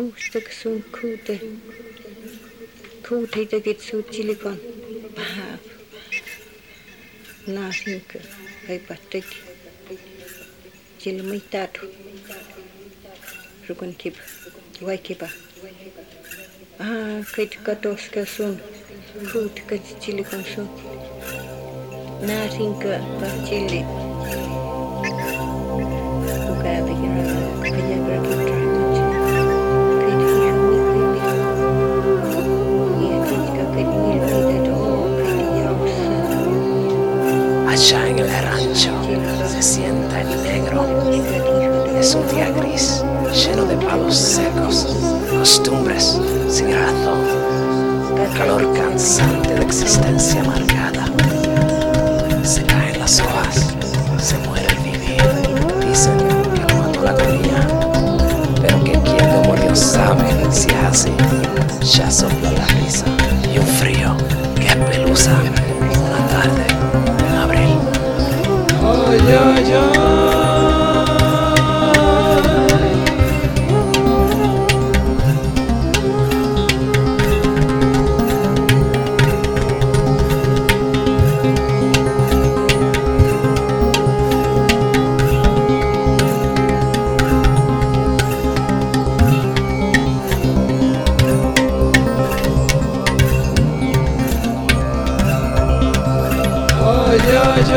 muuspäka sun kuute, kuute tegid suud silikon, päev, naasnik, aipat tegi, sille mõistadu, rukun kib, vaikiba, kõik kadoska sun, kuute kõik silikon sun, naasnik, päev silikon. Bukan pikiran, kerja berputar. Es un día gris, lleno de palos secos, costumbres sin razón, calor cansante de existencia amargada. Se caen las hojas, se muere el vivir. Dicen que lo mató la agonía, pero que quien lo murió sabe si es así. Ya sopla la risa y un frío que espeluza una tarde en abril. Ay, ay, ay.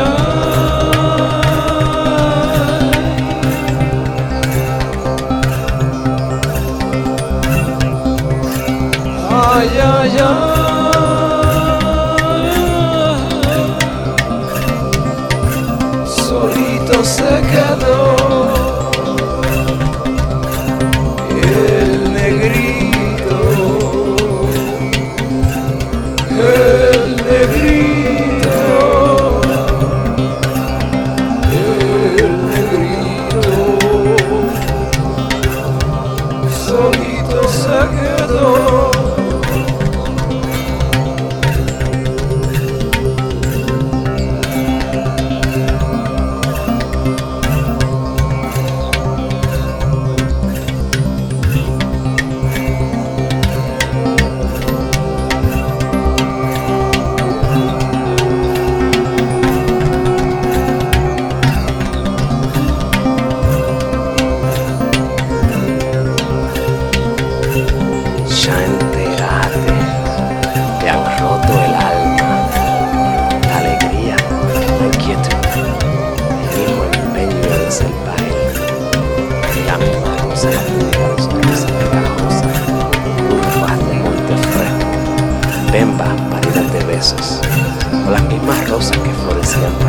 love.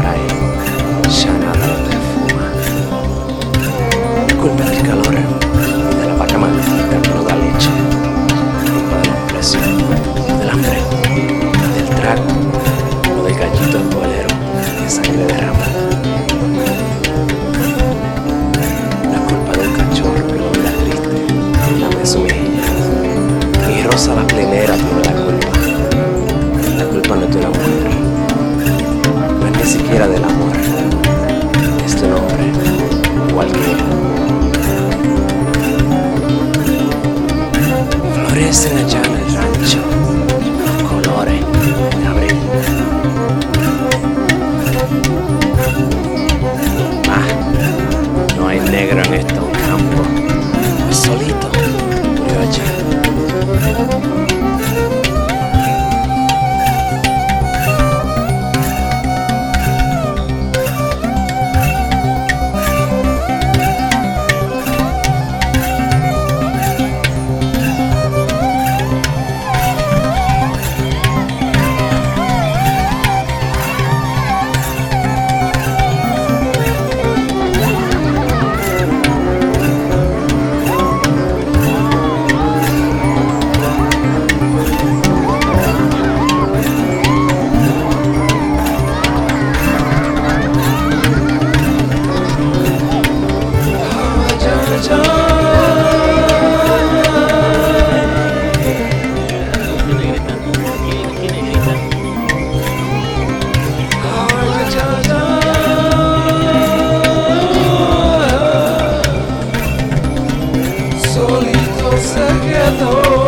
Para él, ya nada lo perfuma. Culpa del calor de la vaca maldita que no da leche culpa de los precios, del hambre, del trago o del gallito bolero que sangre derrama. La culpa del cachorro que lo mira triste y lame su mejilla. Y Rosa la plenera ni siquiera del amor. Es de un hombre igual que ella. oh.